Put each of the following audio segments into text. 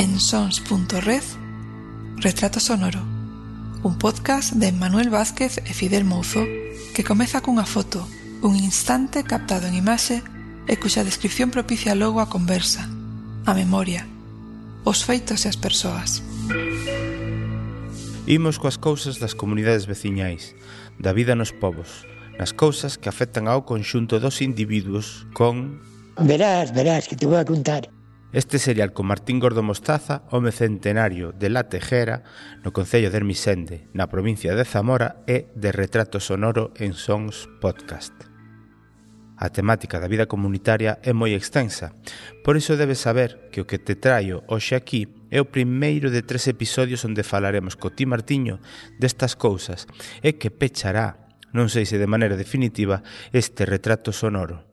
en sons.red Retrato Sonoro un podcast de Manuel Vázquez e Fidel Mouzo que comeza cunha foto, un instante captado en imaxe e cuxa descripción propicia logo a conversa, a memoria, os feitos e as persoas. Imos coas cousas das comunidades veciñais, da vida nos povos, nas cousas que afectan ao conxunto dos individuos con... Verás, verás, que te vou a contar. Este serial con Martín Gordo Mostaza, home centenario de La Tejera, no Concello de Hermisende, na provincia de Zamora e de Retrato Sonoro en Sons Podcast. A temática da vida comunitaria é moi extensa, por iso debes saber que o que te traio hoxe aquí é o primeiro de tres episodios onde falaremos co ti Martiño destas cousas e que pechará, non sei se de maneira definitiva, este retrato sonoro.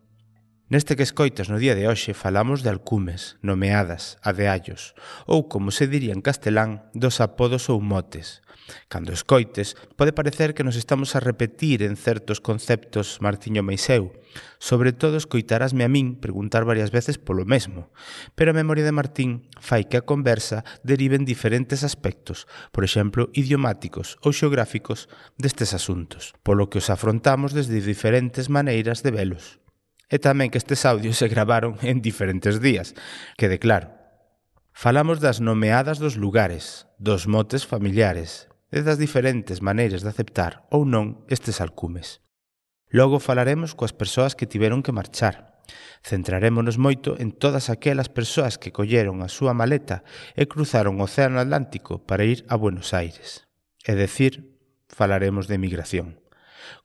Neste que escoitas no día de hoxe falamos de alcumes, nomeadas, adeallos, ou como se diría en castelán, dos apodos ou motes. Cando escoites, pode parecer que nos estamos a repetir en certos conceptos Martiño Meiseu. Sobre todo escoitarásme a min preguntar varias veces polo mesmo, pero a memoria de Martín fai que a conversa derive en diferentes aspectos, por exemplo, idiomáticos ou xeográficos destes asuntos, polo que os afrontamos desde diferentes maneiras de velos e tamén que estes audios se gravaron en diferentes días. Quede claro. Falamos das nomeadas dos lugares, dos motes familiares e das diferentes maneiras de aceptar ou non estes alcumes. Logo falaremos coas persoas que tiveron que marchar. Centrarémonos moito en todas aquelas persoas que colleron a súa maleta e cruzaron o Océano Atlántico para ir a Buenos Aires. É decir, falaremos de emigración.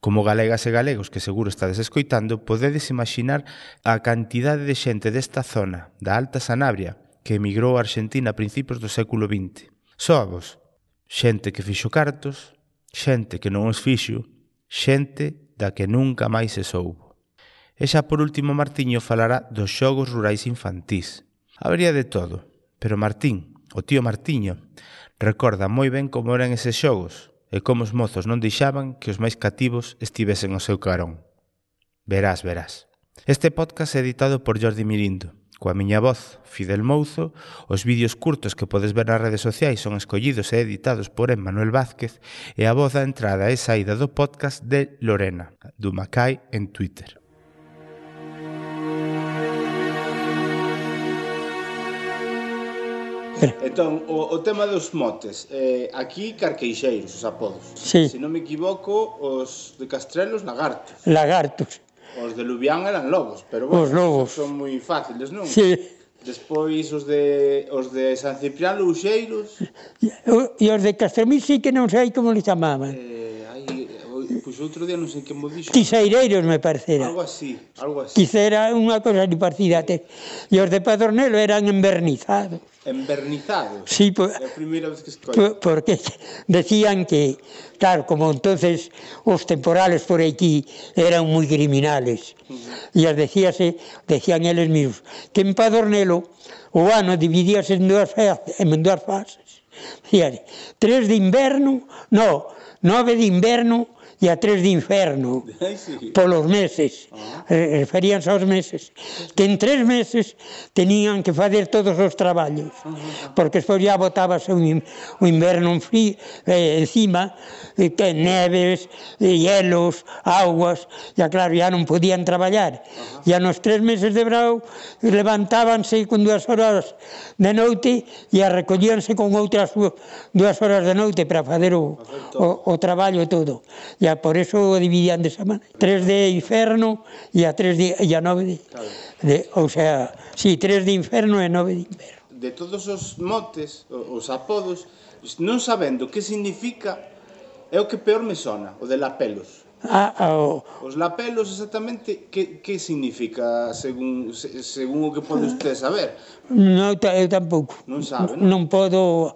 Como galegas e galegos que seguro estades escoitando, podedes imaginar a cantidade de xente desta zona, da Alta Sanabria, que emigrou a Argentina a principios do século XX. Soabos, xente que fixo cartos, xente que non os fixo, xente da que nunca máis se soubo. E xa por último Martiño falará dos xogos rurais infantís. Habría de todo, pero Martín, o tío Martiño, recorda moi ben como eran eses xogos, e como os mozos non deixaban que os máis cativos estivesen ao seu carón. Verás, verás. Este podcast é editado por Jordi Mirindo. Coa miña voz, Fidel Mouzo, os vídeos curtos que podes ver nas redes sociais son escollidos e editados por Emmanuel Vázquez e a voz da entrada e saída do podcast de Lorena, Dumacai en Twitter. Entón, o, o tema dos motes eh, Aquí carqueixeiros, os apodos sí. Se non me equivoco, os de Castrelos lagartos Lagartos Os de Lubián eran lobos, pero bueno, os lobos. son moi fáciles, non? Sí. Despois os de os de San Ciprián Luxeiros. E os de Castromil sí que non sei como les chamaban. Eh, outro día non sei que mo dixo. Tiseireiros, me parecera. Algo así, algo así. Quisera unha cosa ni parecida. Te... E os de Padornelo eran envernizados. Envernizados? Sí, por... É a primeira vez que escoito. Por, porque decían que, claro, como entonces os temporales por aquí eran moi criminales. Uh -huh. E as decíase, decían eles mismos, que en Padornelo o ano dividíase en dúas, en dúas fases. Decían, tres de inverno, no, nove de inverno e a tres de inferno. Polos meses. Referíanse aos meses. Que en tres meses tenían que fazer todos os traballos. Porque despois ya botábase o inverno en frío eh, encima eh, que neves, eh, hielos aguas, ya claro ya non podían traballar. E a nos tres meses de brau levantábanse con dúas horas de noite e a recollíanse con outras dúas horas de noite para fazer o, o, o traballo todo. E a por eso o dividían desa maneira. Tres de inferno e a tres de, e a nove de, de ou sea, si, sí, tres de inferno e nove de inferno. De todos os motes, os apodos, non sabendo que significa, é o que peor me sona, o de lapelos. Ah, ah, a, ao... Os lapelos exactamente que, que significa según, según o que pode usted saber? Non, eu tampouco. Non sabe, non? Non podo...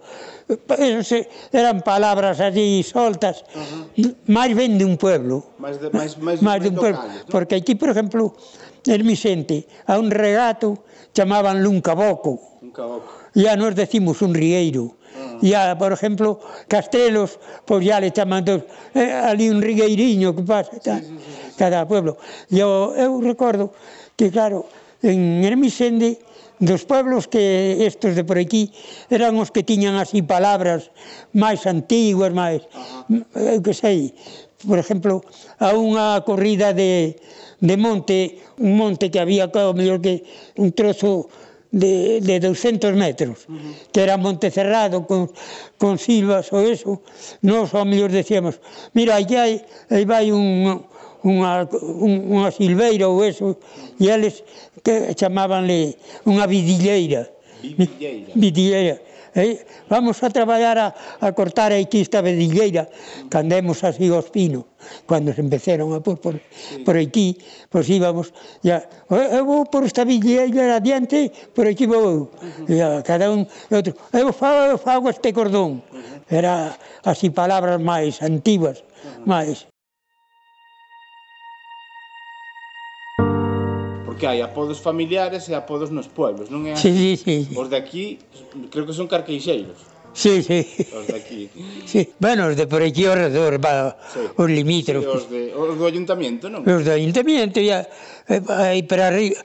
Se, eran palabras así soltas, uh -huh. máis ben de un pueblo. Mais de, mais, mais, máis de un pueblo. Locales. Porque aquí, por exemplo, en Vicente, a un regato chamaban un caboco. Un caboco. Ya nos decimos un rieiro. Uh -huh. Ya, por exemplo, Castrelos, pois ya le chaman dos, eh, ali un rigueiriño que pasa, tal, sí, sí, sí. cada pueblo. Eu, eu recordo que, claro, en Hermisende, dos pueblos que estos de por aquí eran os que tiñan así palabras máis antiguas, máis, eu que sei, por exemplo, a unha corrida de, de monte, un monte que había, claro, mellor que un trozo de, de 200 metros, uh -huh. que era monte cerrado con, con silvas ou eso, nós ao mellor decíamos, mira, aquí hai, aí vai un, unha, un, unha silveira ou eso, e eles que chamábanle unha vidilleira. Vidilleira. Vidilleira. Eh? Vamos a traballar a, a cortar aquí esta vedilleira, candemos así os pinos, cando se empeceron a pôr por, por aquí, pois íbamos, ya, eh, eu vou por esta vedilleira adiante, por aquí vou eu, ya, cada un, outro, eu fago, eu fago este cordón, era así palabras máis antiguas, máis, porque hai apodos familiares e apodos nos pueblos, non é así? Sí, sí, sí. Os de aquí, creo que son carqueixeiros. Sí, sí. Os de aquí. Sí. Bueno, os de por aquí, ao redor, va, sí. os limítrofes. Sí, os, de, os do ayuntamiento, non? Os do ayuntamiento, ya, eh, aí para arriba.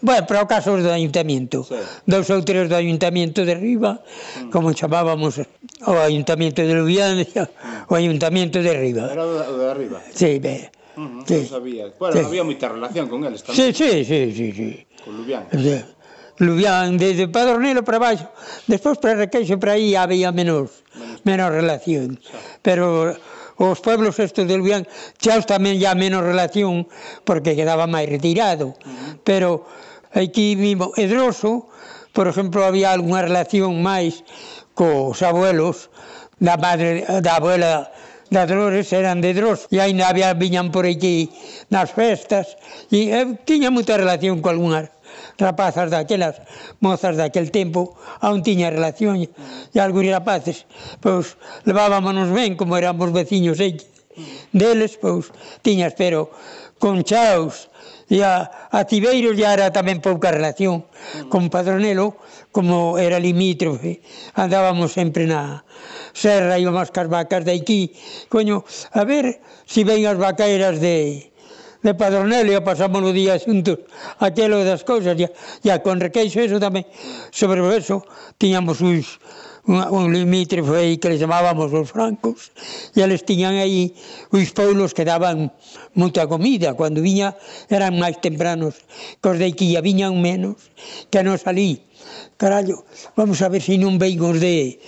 Bueno, para o caso os do ayuntamiento. Sí. Dos ou tres do ayuntamiento de arriba, mm. como chamábamos o ayuntamiento de Lubián, o ayuntamiento de arriba. Era o de arriba. Sí, ben. Uh -huh, sí. Non sabía. Bueno, sí. había moita relación con eles tamén. Sí, sí, sí, sí, sí. Con Lubián. Sí. Lubián, desde Padronelo para baixo, despois para Requeixo para aí había menos, menos, menos relación. Sí. Pero os pueblos estes de Lubián, Chaos tamén ya menos relación, porque quedaba máis retirado. Uh -huh. Pero aquí mismo, Edroso, por exemplo, había algunha relación máis cos abuelos da madre da abuela das Dores eran de Dros e ainda había, viñan por aquí nas festas e eu tiña moita relación con algunhas rapazas daquelas, mozas daquel tempo, aún tiña relación e algúns rapaces, pois levábamonos ben como éramos veciños aí. Deles, pois, tiñas, pero con chaos, e a, a Tibeiros ya era tamén pouca relación. Con Padronelo como era limítrofe, andábamos sempre na serra, íbamos cas vacas de aquí, coño, a ver se si ven as vaqueiras de, de Padronel, e pasamos o día xuntos, aquelo das cousas, ya, ya con requeixo eso tamén, sobre eso, tiñamos uns, un, un limítrofe aí que les chamábamos os francos, e eles tiñan aí uns pueblos que daban moita comida, cando viña eran máis tempranos, que os de aquí, viñan menos, que nos alí, carallo, vamos a ver se si non ven os de,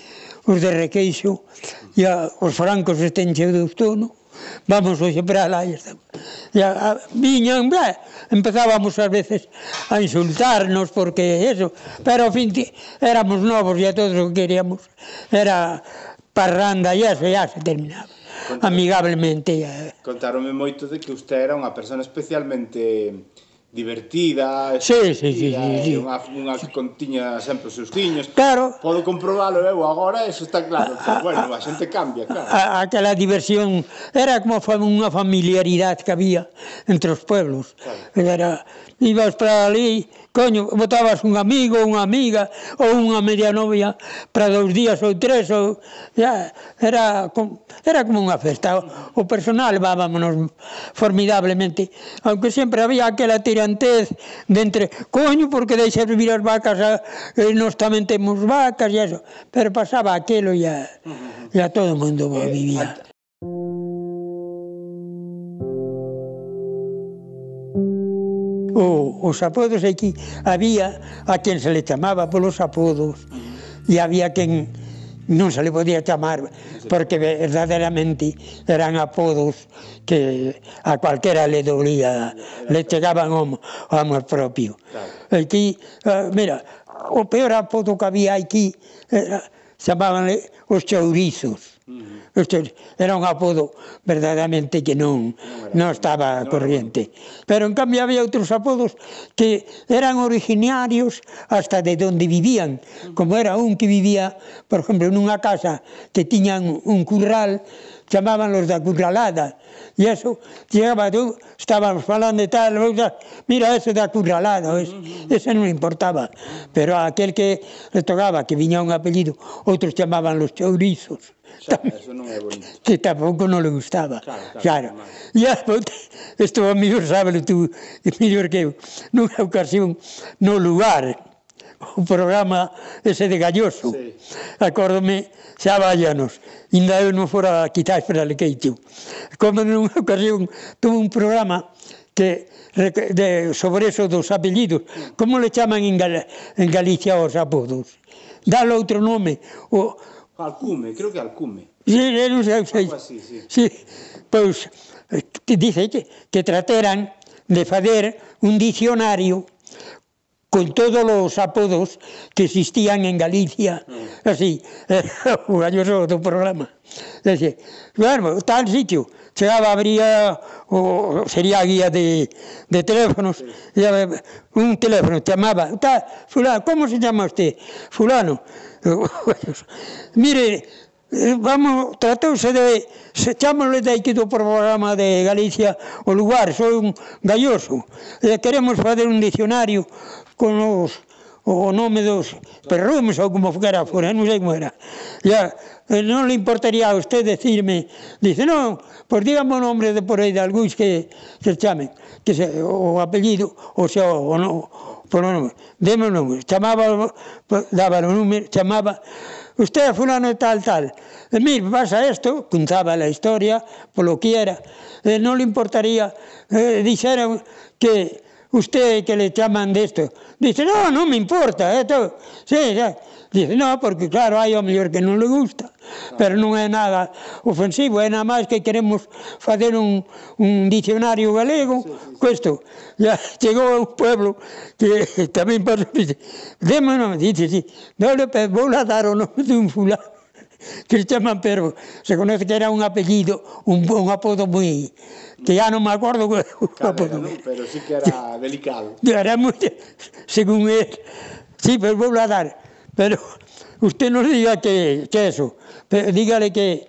os de Requeixo, e a, os francos estén cheo de outono, vamos hoxe para lá, e, está, e a, a, viñan, bla, empezábamos ás veces a insultarnos porque eso, pero ao fin éramos novos e a todos o que queríamos era parranda e eso, ya se terminaba. Contaron, amigablemente. Eh. Contaronme moito de que usted era unha persona especialmente divertida, sí, sí, sí, sí, sí. unha, unha contiña sempre os seus tiños. Claro. Podo comprobalo eu agora, eso está claro. A, pero, bueno, a xente cambia, claro. A, aquela diversión era como unha familiaridade que había entre os pueblos. Claro. Era, ibas para ali coño, botabas un amigo, unha amiga ou unha media novia para dous días ou tres ou ya, era com, era como unha festa. O, o personal vámonos formidablemente, aunque sempre había aquela tirantez de entre, coño, porque deixas vivir as vacas, a, e nós tamén temos vacas e eso, pero pasaba aquilo e a, e a todo o mundo eh, vivía. os apodos aquí había a quen se le chamaba polos apodos e había quen non se le podía chamar porque verdadeiramente eran apodos que a cualquera le dolía, le chegaban ao amor propio. Aquí, eh, mira, o peor apodo que había aquí eh, era, chamaban os chourizos. Isto era un apodo verdadeiramente que non non estaba corriente. Pero en cambio había outros apodos que eran originarios hasta de onde vivían, como era un que vivía, por exemplo, nunha casa que tiñan un curral chamaban los da curralada. E eso, llegaba tú, estábamos falando de tal, mira ese da curralada, ese, ese non importaba. Pero a aquel que le tocaba, que viña un apellido, outros chamaban los chourizos. Xa, eso non é bonito. Que tampouco non le gustaba. Claro. claro. claro. E isto a mellor sábelo tú, mellor que eu, nunha ocasión, no lugar, o programa ese de Galloso. Sí. Acórdome, xa vállanos, ainda eu non fora quizáis para Lequeitio. Como nunha ocasión, tuve un programa que de, sobre eso dos apellidos, como le chaman en, Gal en Galicia os apodos? Dale outro nome. O... Alcume, creo que Alcume. Sí, non sei, sei. Así, sí. sí. Pois, eh, dice que, que trateran de fazer un dicionario con todos os apodos que existían en Galicia, mm. así, o galloso do programa. Dice, bueno, tal sitio, chegaba, abría, o, sería a guía de, de teléfonos, sí. un teléfono, te amaba, tal, fulano, como se chama usted? Fulano. Mire, eh, vamos, tratouse de, se chamosle de aquí do programa de Galicia o lugar, sou un galloso, e queremos fazer un dicionario, con os o nome dos perrumes ou como fuera, fora, non sei como era. Ya, eh, non le importaría a usted decirme, dice, non, pois dígame o nome de por aí de algúns que se chamen, que se, o apellido, o sea, o, no, por o nome, deme o nome, chamaba, daba o número, chamaba, usted é fulano tal, tal, e mir, pasa isto, contaba a historia, polo que era, e non le importaría, eh, dixeron que usted que le chaman desto, de Dice, no, no me importa. Esto, sí, ya. Dice, no, porque claro, hai o mellor que non le gusta, pero non é nada ofensivo, é nada máis que queremos facer un, un dicionario galego, sí, sí, sí. cuesto, ya chegou a un pueblo que tamén pasou, dice, démonos, dice, sí, no, vou dar o nome dun fulano, Cristian Mampervo, se conoce que era un apellido, un, un apodo moi... que ya non me acordo o apodo. No, pero sí que era delicado. Era moi... según él. Sí, pero vou a dar. Pero usted nos diga que, que eso. Pero dígale que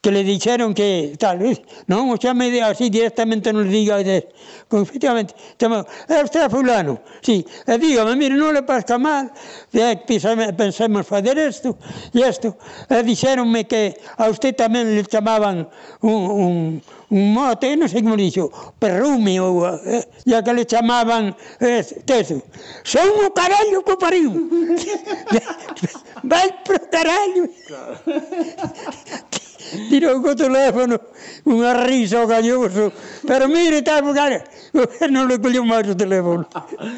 que le dijeron que tal, no o chame así directamente no le diga de, efectivamente, chama, eh, es usted fulano, sí, e dígame, mire, no le pasa mal, de, pensemos, pensemos esto isto, e eh, isto, e dixeronme que a usted tamén le chamaban un, un, un mote, non sei como dixo, perrume, ou, eh, ya que le chamaban eh, teso, son o carallo que pariu, vai pro carallo, claro. tirou co teléfono unha risa ao gañoso. Pero mire, tal, porque non le colleu máis o teléfono.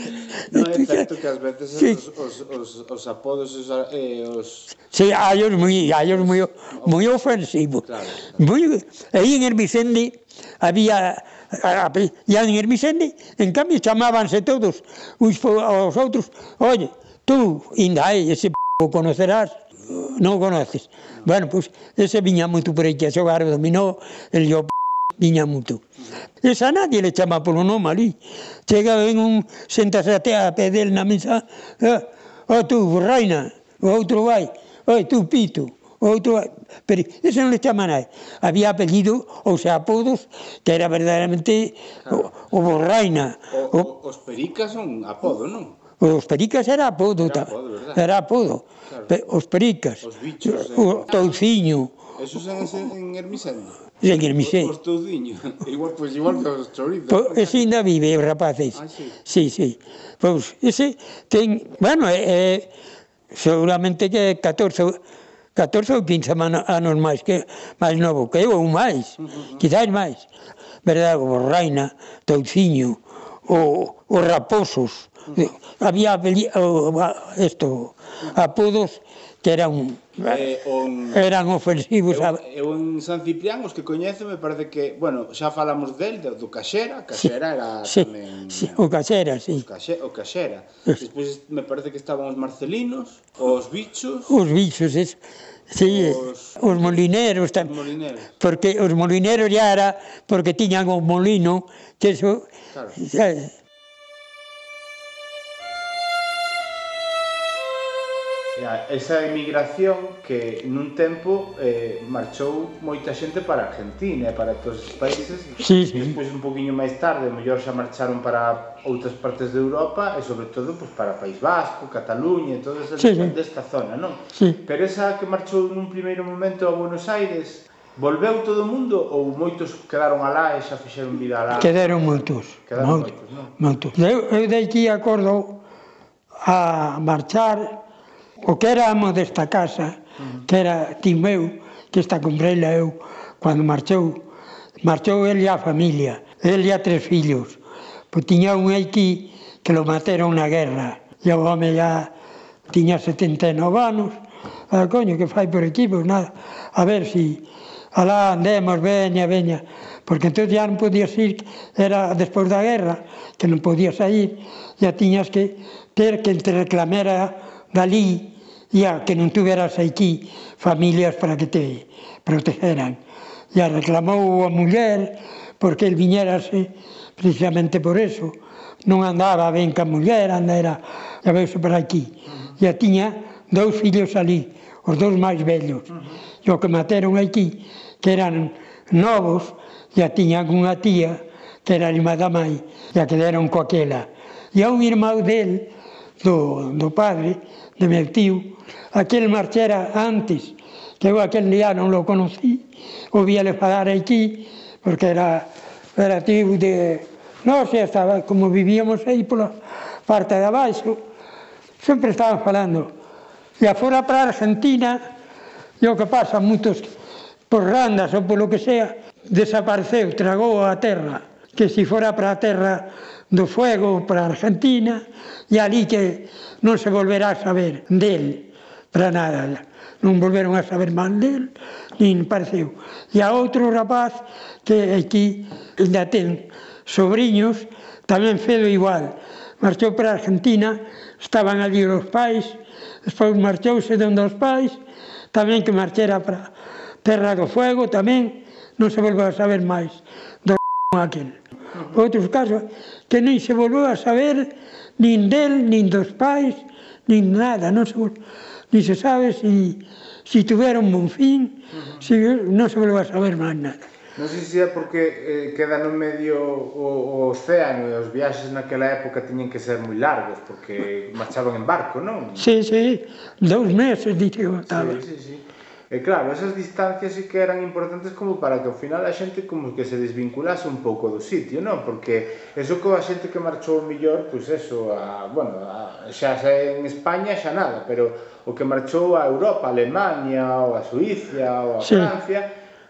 non, é certo que ás veces sí. os, os, os, apodos, os, eh, os... Sí, hai os moi, hai os moi, moi ofensivo. Claro, claro. Moi, aí en el Vicente había e en el Vicente, en cambio, chamábanse todos uns aos outros, oye, tú, ainda hai ese p*** conocerás, non conoces, Bueno, pois ese viña moito por aí que a xogar o dominó, el yo viña moito. Esa nadie le chama polo nome ali. Chega en un sentasate a pedel na mesa, eh, oh, tú, reina, o outro vai, oi, oh, tú, pito, o outro vai. Pero ese non le chama nai. Había apellido, ou sea, apodos, que era verdadeiramente o, o borraina. O, o, os pericas son apodo, non? Os pericas era apodo. Era apodo, verdad? Era apodo. Claro. Pe, os pericas. Os bichos. O eh, O touciño. Esos eran en Hermisendo. En Hermisendo. Os, os touciños. igual, pues, igual que os chorizos. Po, ese ainda vive, rapaces. Ah, sí. Sí, sí. Pois, ese ten... Bueno, eh, eh seguramente que 14... 14 ou 15 anos máis que máis novo que eu ou máis, uh -huh. quizás máis. Verdade, como Raina, Touciño, o, o Raposos, había esto apodos que eran eh, on, eran ofensivos eu, eu en San Ciprián os que coñezo me parece que, bueno, xa falamos del do Caxera, Caxera sí, era sí, tamén sí, o Caxera, sí. Caxe, o Caxera. Sí. Despois me parece que estaban os marcelinos, os bichos. Os bichos, es, sí, os, os molineros tamén. Molineros. Porque os molineros ya era porque tiñan o molino, que eso claro. Xa, esa emigración que nun tempo eh, marchou moita xente para Argentina e para todos os países sí, sí. despois un poquinho máis tarde mellor xa marcharon para outras partes de Europa e sobre todo pues, para País Vasco, Cataluña e todas esas sí, sí. desta zona non? Sí. pero esa que marchou nun primeiro momento a Buenos Aires volveu todo o mundo ou moitos quedaron alá e xa fixeron vida alá? Quedaron moitos. Quedaron moitos, moitos, non? moitos. Eu, eu aquí acordo a marchar o que era amo desta casa, que era tío meu, que esta comprei eu cando marchou, marchou ele a familia, ele a tres fillos, pois tiña un aquí que lo mataron na guerra, e o home ya tiña 79 anos, a coño, que fai por aquí, pois nada, a ver si alá andemos, veña, veña, porque entón ya non podías ir, era despois da guerra, que non podías sair, ya tiñas que ter que te reclamera dali e a que non tuveras aquí familias para que te protegeran. E a reclamou a muller porque el viñerase precisamente por eso. Non andaba ben ca muller, andara ya verse para aquí. E a tiña dous fillos ali, os dous máis vellos. E o que materon aquí, que eran novos, e a tiñan unha tía, que era irmá da mãe, e a que deron coaquela. E a un irmão del, do, do padre, de meu tío, aquel marchera antes, que eu aquel día non lo conocí, o le falar aquí, porque era, era tío de... Non sei, estaba, como vivíamos aí pola parte de abaixo, sempre estaban falando. E afora para Argentina, e o que pasa, moitos por randas ou polo que sea, desapareceu, tragou a terra, que se fora para a terra do fuego para Argentina e ali que non se volverá a saber del para nada. Non volveron a saber máis del, nin pareceu. E a outro rapaz que aquí ainda ten sobrinhos, tamén fedo igual. Marchou para Argentina, estaban ali os pais, despois marchouse donde os pais, tamén que marchera para Terra do Fuego, tamén non se volveu a saber máis do aquel. Outros casos, que nin se volveu a saber nin del, nin dos pais, nin nada, non se, nin se sabe si, si tuveron bon fin, uh -huh. si, non se volveu a saber máis nada. Non sei se é porque eh, queda no medio o, o océano e os viaxes naquela época tiñen que ser moi largos porque marchaban en barco, non? Sí, sí, dous meses, dixo, estaba. Sí, sí, sí. E claro, esas distancias sí que eran importantes como para que ao final a xente como que se desvinculase un pouco do sitio, non? Porque eso que a xente que marchou mellor, pois eso, a, bueno, a, xa, xa en España xa nada, pero o que marchou a Europa, a Alemania, ou a Suiza, ou a sí. Francia,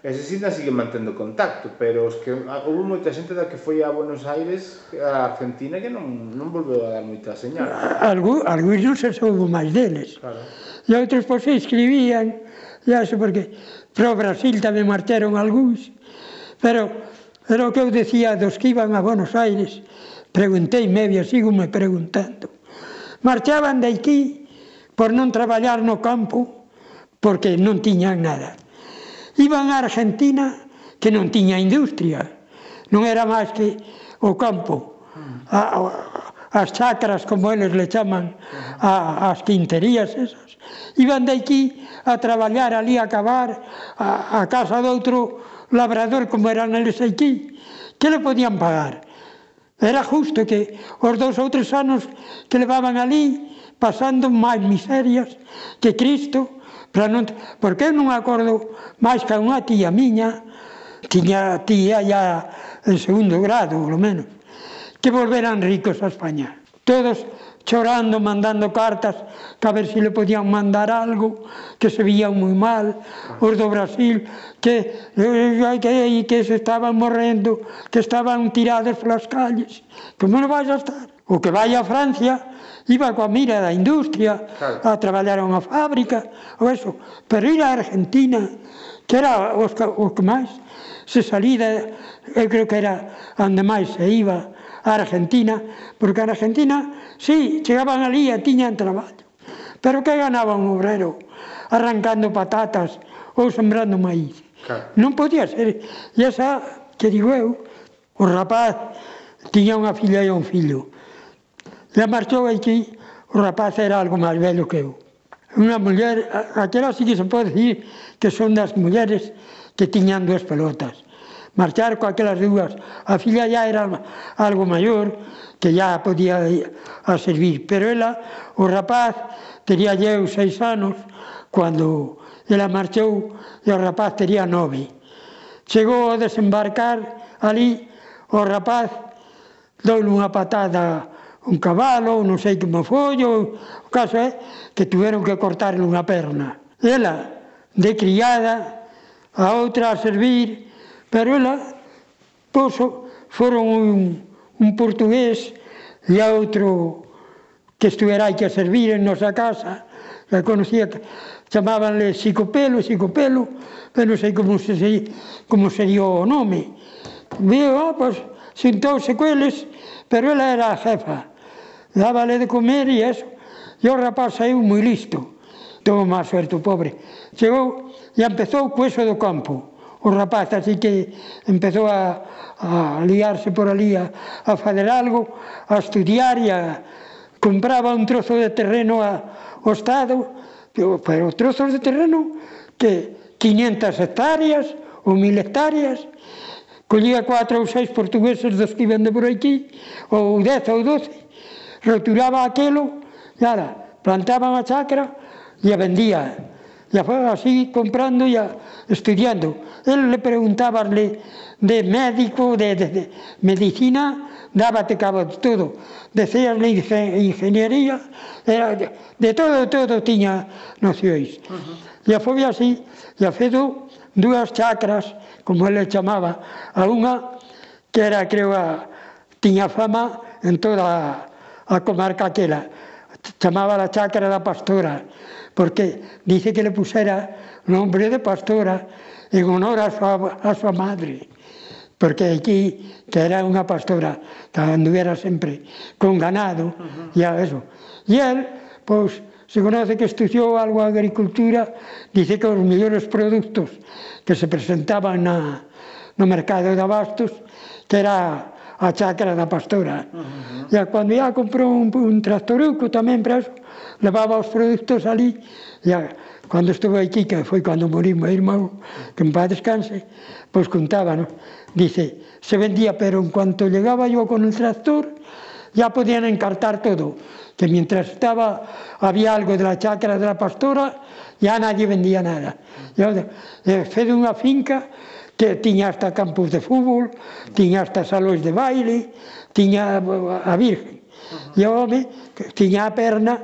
ese sí sigue mantendo contacto, pero os que houve moita xente da que foi a Buenos Aires, a Argentina, que non, non volveu a dar moita señal. Algú, algúns non se soubo máis deles. Claro. E outros, pois, escribían, e eso porque pro Brasil tamén marcharon algúns, pero era o que eu decía dos que iban a Buenos Aires, preguntei media, sigo me preguntando. Marchaban de aquí por non traballar no campo, porque non tiñan nada. Iban a Argentina que non tiña industria, non era máis que o campo, a, a, as chacras, como eles le chaman, a, as quinterías esas, Iban de aquí a traballar ali a cavar a, a casa de outro labrador como eran eles aquí. Que le podían pagar? Era justo que os dous ou tres anos que levaban ali pasando máis miserias que Cristo, para non... porque eu non acordo máis que unha tía miña, tiña tía ya en segundo grado, polo menos, que volveran ricos a España. Todos chorando, mandando cartas que a ver se si le podían mandar algo, que se vían moi mal, os do Brasil, que, que, que se estaban morrendo, que estaban tirados polas calles. Como non vais a estar? O que vai a Francia iba coa mira da industria claro. a traballar a unha fábrica, ou eso. Pero ir a Argentina, que era os que, os que máis se salida, eu creo que era onde máis se iba, a Argentina, porque en Argentina, sí, chegaban ali e tiñan traballo. Pero que ganaba un obrero arrancando patatas ou sembrando maíz? Claro. Non podía ser. E esa, que digo eu, o rapaz tiña unha filla e un fillo. E marchou aquí, o rapaz era algo máis velho que eu. Unha muller, aquela sí que se pode dicir que son das mulleres que tiñan dúas pelotas marchar coaquelas dúas. A filla ya era algo maior, que ya podía a servir, pero ela, o rapaz, tería eu seis anos, cando ela marchou, e o rapaz tería nove. Chegou a desembarcar ali, o rapaz dou unha patada un cabalo, non sei que me follo, o caso é que tuveron que cortarle unha perna. Ela, de criada, a outra a servir, Pero ela poso foron un, un portugués e outro que estuvera aí que a servir en nosa casa, que conocía, chamábanle Xicopelo, Xicopelo, pero non sei como, se, como sería o nome. Veo, ah, pois, sentouse coeles, pero ela era a jefa. Dábale de comer e eso. E o rapaz saiu moi listo. Tuvo má suerte o pobre. Chegou e empezou co eso do campo o rapaz, así que empezou a, a liarse por ali, a, a fazer algo, a estudiar e a compraba un trozo de terreno a, ao Estado, pero, trozos de terreno que 500 hectáreas ou 1000 hectáreas, collía cuatro ou seis portugueses dos que iban de por aquí, ou dez ou doce, roturaba aquelo, e ara, plantaban a chacra e a vendía ya foi así comprando y estudiando. El le preguntaba de médico, de, de, de medicina, dábate cabo de todo. Decíasle ingeniería, era de, de, todo, todo tiña nocións. Uh -huh. Ya foi así, ya fedo dúas chacras, como ele chamaba, a unha que era, creo, a, tiña fama en toda a, a comarca aquela, chamaba la chacra da pastora, porque dice que le pusera nombre de pastora en honor a su, a su madre, porque aquí, que era una pastora, anduviera siempre con ganado uh -huh. y a eso. Y él, pues, se conoce que estudió algo de agricultura, dice que os mellores produtos que se presentaban na, no mercado de abastos, que era a chacra da pastora. Uh -huh. E cando ia comprou un, un tractoruco tamén para eso, levaba os produtos ali, e a, cando estuve aquí, que foi cando morí meu irmão, que en paz descanse, pois contaba, no? dice, se vendía, pero en cuanto llegaba yo con el tractor, ya podían encartar todo, que mientras estaba, había algo de la chacra de la pastora, ya nadie vendía nada. Yo, eh, fue de una finca, tiña hasta campos de fútbol, tiña hasta salóis de baile, tiña a Virgen. E o home tiña a perna,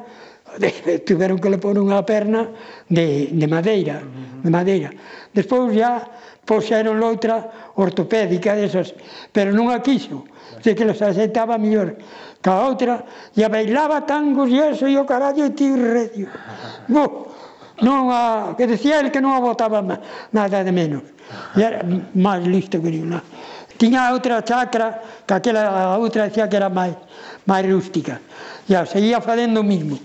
de, tiveron que le poner unha perna de, de madeira, de madeira. Despois ya poxeron outra ortopédica desas, pero non a quiso, de que les aceitaba mellor que a outra, e bailaba tangos e eso, e o carallo e ti redio. Bo, non a, que decía el que non a botaba nada de menos. E era máis listo que ninguna. Tiña outra chacra, que aquela a outra decía que era máis, máis rústica. E seguía facendo o mismo.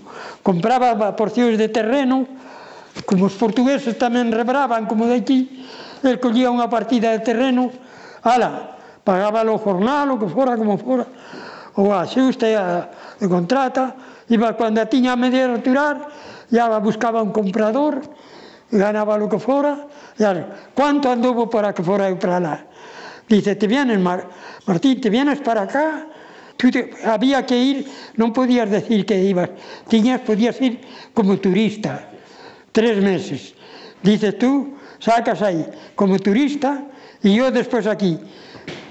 Compraba porcións de terreno, como os portugueses tamén rebraban, como de aquí, el collía unha partida de terreno, ala, pagaba o jornal, o que fora, como fora, ou a xusta e a, a contrata, iba cando a tiña a media de retirar, y ahora buscaba un comprador, ganaba lo que fora e ahora, ¿cuánto anduvo para que fora eu para allá? Dice, te vienes, Mar Martín, te vienes para acá, tú te, había que ir, non podías decir que ibas, tiñas, podías ir como turista, tres meses. Dice, tú sacas ahí como turista y yo después aquí.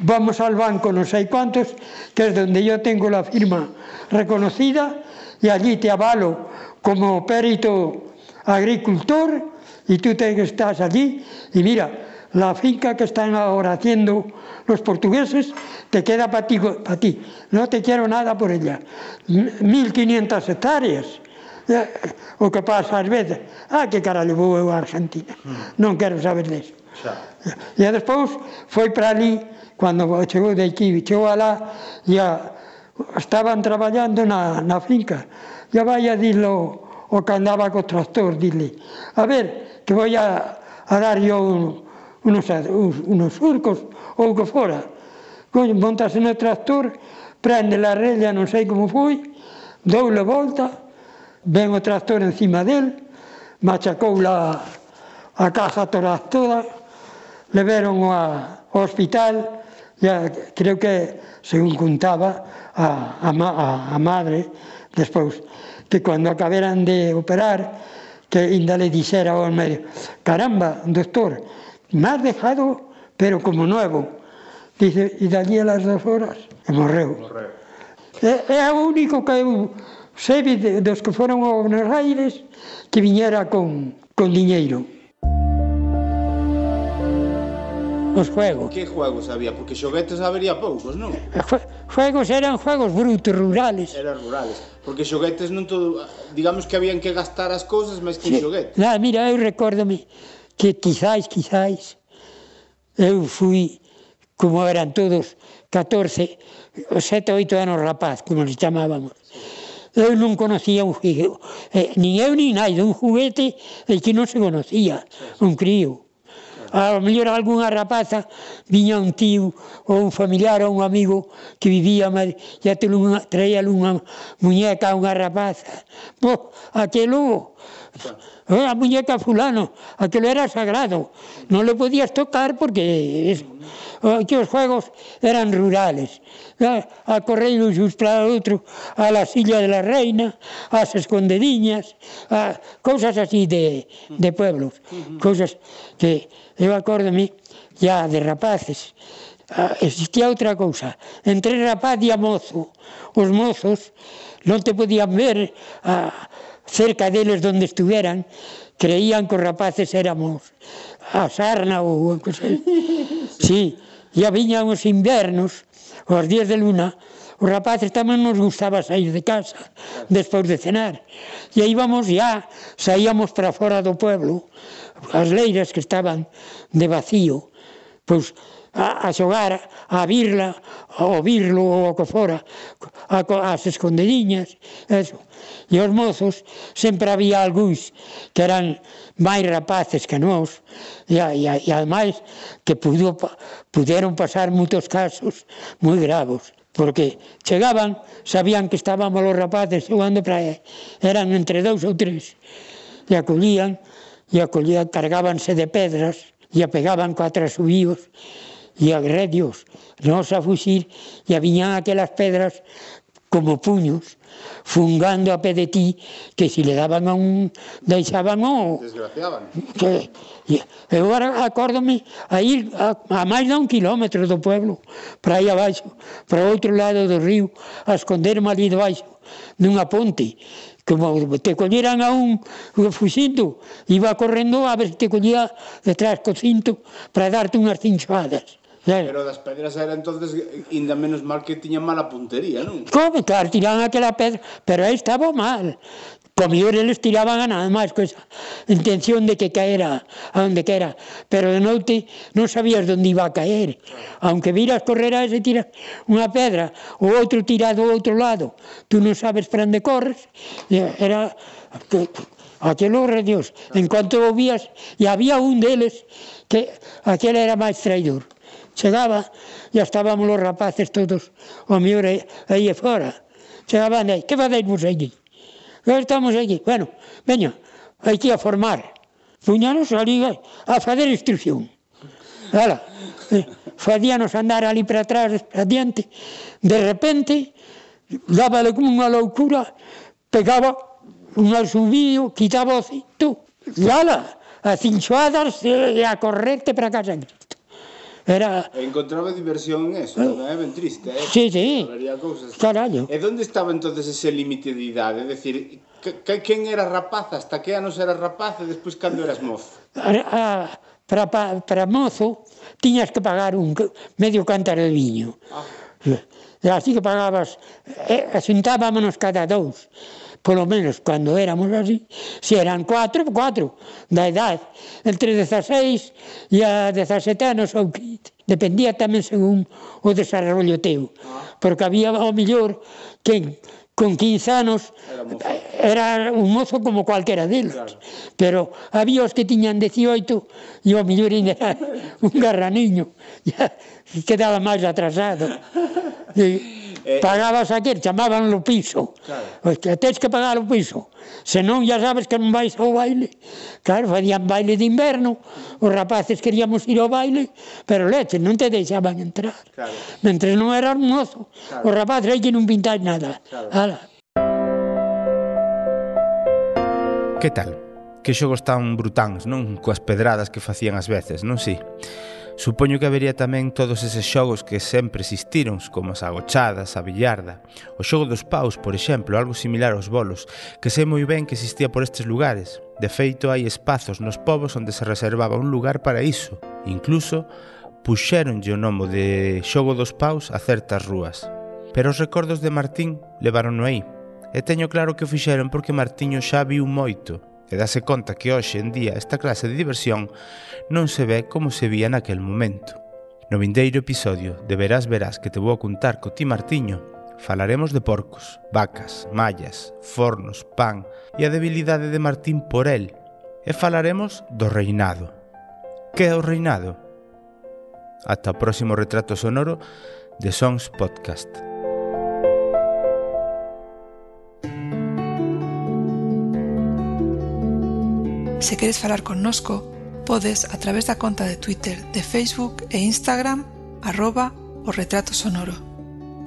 Vamos al banco, no sé cuántos, que es donde yo tengo la firma reconocida, y allí te avalo como perito agricultor y tú te, estás allí y mira, la finca que están ahora haciendo los portugueses te queda para ti, para ti. no te quiero nada por ella. 1.500 hectáreas. O que pasa ás veces, ah, que caralho vou eu a Argentina, mm. non quero saber disso. E despois foi para ali, cando chegou de aquí, chegou alá, e a, estaban traballando na, na finca, ya vai a dilo o que andaba co tractor, dile, a ver, que voy a, a dar yo un, unos, unos surcos ou que fora. Coño, montase no tractor, prende la rella, non sei como foi, doule volta, ven o tractor encima del, machacou la, a casa toda, toda, leveron a, ao hospital, ya creo que, según contaba, a, a, a, a madre, despois, que cando acaberan de operar, que ainda le dixera ao medio caramba, doctor, me has dejado, pero como nuevo. Dice, e dali a las dos horas, e morreu. morreu. É, é o único que eu sei de, dos que foron a Buenos Aires que viñera con, con diñeiro. os juegos. Que juegos había? Porque xoguetes habería poucos, non? Juegos eran juegos brutos, rurales. Eran rurales. Porque xoguetes non todo... Digamos que habían que gastar as cousas máis que sí. xoguetes. Nah, mira, eu recórdome que quizáis, quizáis, eu fui, como eran todos, 14, os 7 ou 8 anos rapaz, como nos chamábamos. Eu non conocía un juguete, eh, ni eu ni nai, un juguete eh, que non se conocía, un crío a mellor algunha rapaza viña un tío ou un familiar ou un amigo que vivía Madrid, e traía unha muñeca a unha rapaza. Bo, aquelo, eh, a muñeca fulano, aquelo era sagrado, non le podías tocar porque... Eso que os juegos eran rurales. A correr xus para outro, a la Silla de la Reina, as Escondediñas, a cousas así de, de pueblos. Cousas que eu acórdome ya de rapaces. Ah, existía outra cousa. Entre rapaz e a mozo, os mozos non te podían ver a, cerca deles donde estuveran, creían que os rapaces éramos a sarna ou a. Sí, e viñan os invernos, os días de luna, os rapaces tamén nos gustaba sair de casa despois de cenar. E aí íbamos ya, saíamos para fora do pueblo, as leiras que estaban de vacío, pois a, a xogar a virla, ao virlo ou o que fora, a, as escondediñas, eso. E os mozos, sempre había algúns que eran máis rapaces que nós, e, e, e ademais que pudo, puderon pasar moitos casos moi gravos porque chegaban, sabían que estábamos os rapaces xogando para eran entre dous ou tres, e acollían, e acollían, cargábanse de pedras, e apegaban coa trasubíos, y agredios, nos a fuxir e aviñan aquelas pedras como puños, fungando a pé de ti, que si le daban a un, deixaban o... Desgraciaban. Que, eu agora acórdome a ir a, a máis de un kilómetro do pueblo, para aí abaixo, para o outro lado do río, a esconderme ali debaixo, nunha ponte, como te colleran a un fuxindo, iba correndo a ver se te collía detrás co cinto para darte unhas cinchadas. Claro. Pero das pedras era entonces ainda menos mal que tiña mala puntería, non? Como, claro, tiraban aquela pedra, pero aí estaba mal. Comior eles tiraban a nada máis coa intención de que caera a onde quera, pero de noite non sabías onde iba a caer. Aunque viras correr a ese tira unha pedra, o outro tira do outro lado, tú non sabes para onde corres, era aquelo horre Dios. En cuanto o vías, e había un deles que aquel era máis traidor. Chegaba, ya estábamos os rapaces todos o miúr aí, e fora. Chegaban aí, que fadeis vos aquí? Que estamos aquí? Bueno, veña, que a formar. Puñanos ali a fazer instrucción. Ala, eh, fadíanos andar ali para atrás, para diante. De repente, dábale como unha loucura, pegaba un asubío, quitaba o cinto, e ala, a cinchoadas e eh, a correrte para casa. Era... Encontraba diversión en eso, eh, non é ben triste, eh? Sí, sí, cousas. carallo. E onde estaba entonces ese límite de idade? É dicir, que, quen era rapaz, hasta que anos era rapaz e despois cando eras mozo? A, a, para, para mozo tiñas que pagar un medio cántaro de viño. Ah. Así que pagabas, eh, xuntábamos cada dous polo menos cando éramos así, se eran cuatro, cuatro, da edad, entre 16 e a 17 anos ou 15. Dependía tamén según o desarrollo teu, ah. porque había o mellor quen con 15 anos era, eh, era un mozo como cualquera deles. Claro. pero había os que tiñan 18 e o mellor era un garraniño ya quedaba máis atrasado. E, Eh, Pagabas aquel, chamaban o piso. Claro. Pois que tens que pagar o piso. Se non, ya sabes que non vais ao baile. Claro, facían baile de inverno, os rapaces queríamos ir ao baile, pero leche, non te deixaban entrar. Claro. Mentre non eras mozo, claro. os rapaces aí que non pintáis nada. Claro. Ala. Que tal? Que xogos tan brutáns, non? Coas pedradas que facían as veces, non si? Sí. Supoño que habería tamén todos eses xogos que sempre existiron, como as agochadas, a billarda, o xogo dos paus, por exemplo, algo similar aos bolos, que sei moi ben que existía por estes lugares. De feito, hai espazos nos povos onde se reservaba un lugar para iso. Incluso, puxéronlle o nome de xogo dos paus a certas rúas. Pero os recordos de Martín levaron aí. E teño claro que o fixeron porque Martiño xa viu moito e dase conta que hoxe en día esta clase de diversión non se ve como se vía naquel momento. No vindeiro episodio de Verás Verás que te vou a contar co ti Martiño falaremos de porcos, vacas, mallas, fornos, pan e a debilidade de Martín por el e falaremos do reinado. Que é o reinado? Ata o próximo retrato sonoro de Sons Podcast. Se queres falar connosco, podes a través da conta de Twitter, de Facebook e Instagram arroba o retrato sonoro.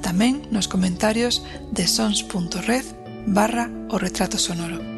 Tamén nos comentarios de sons.red barra o retrato sonoro.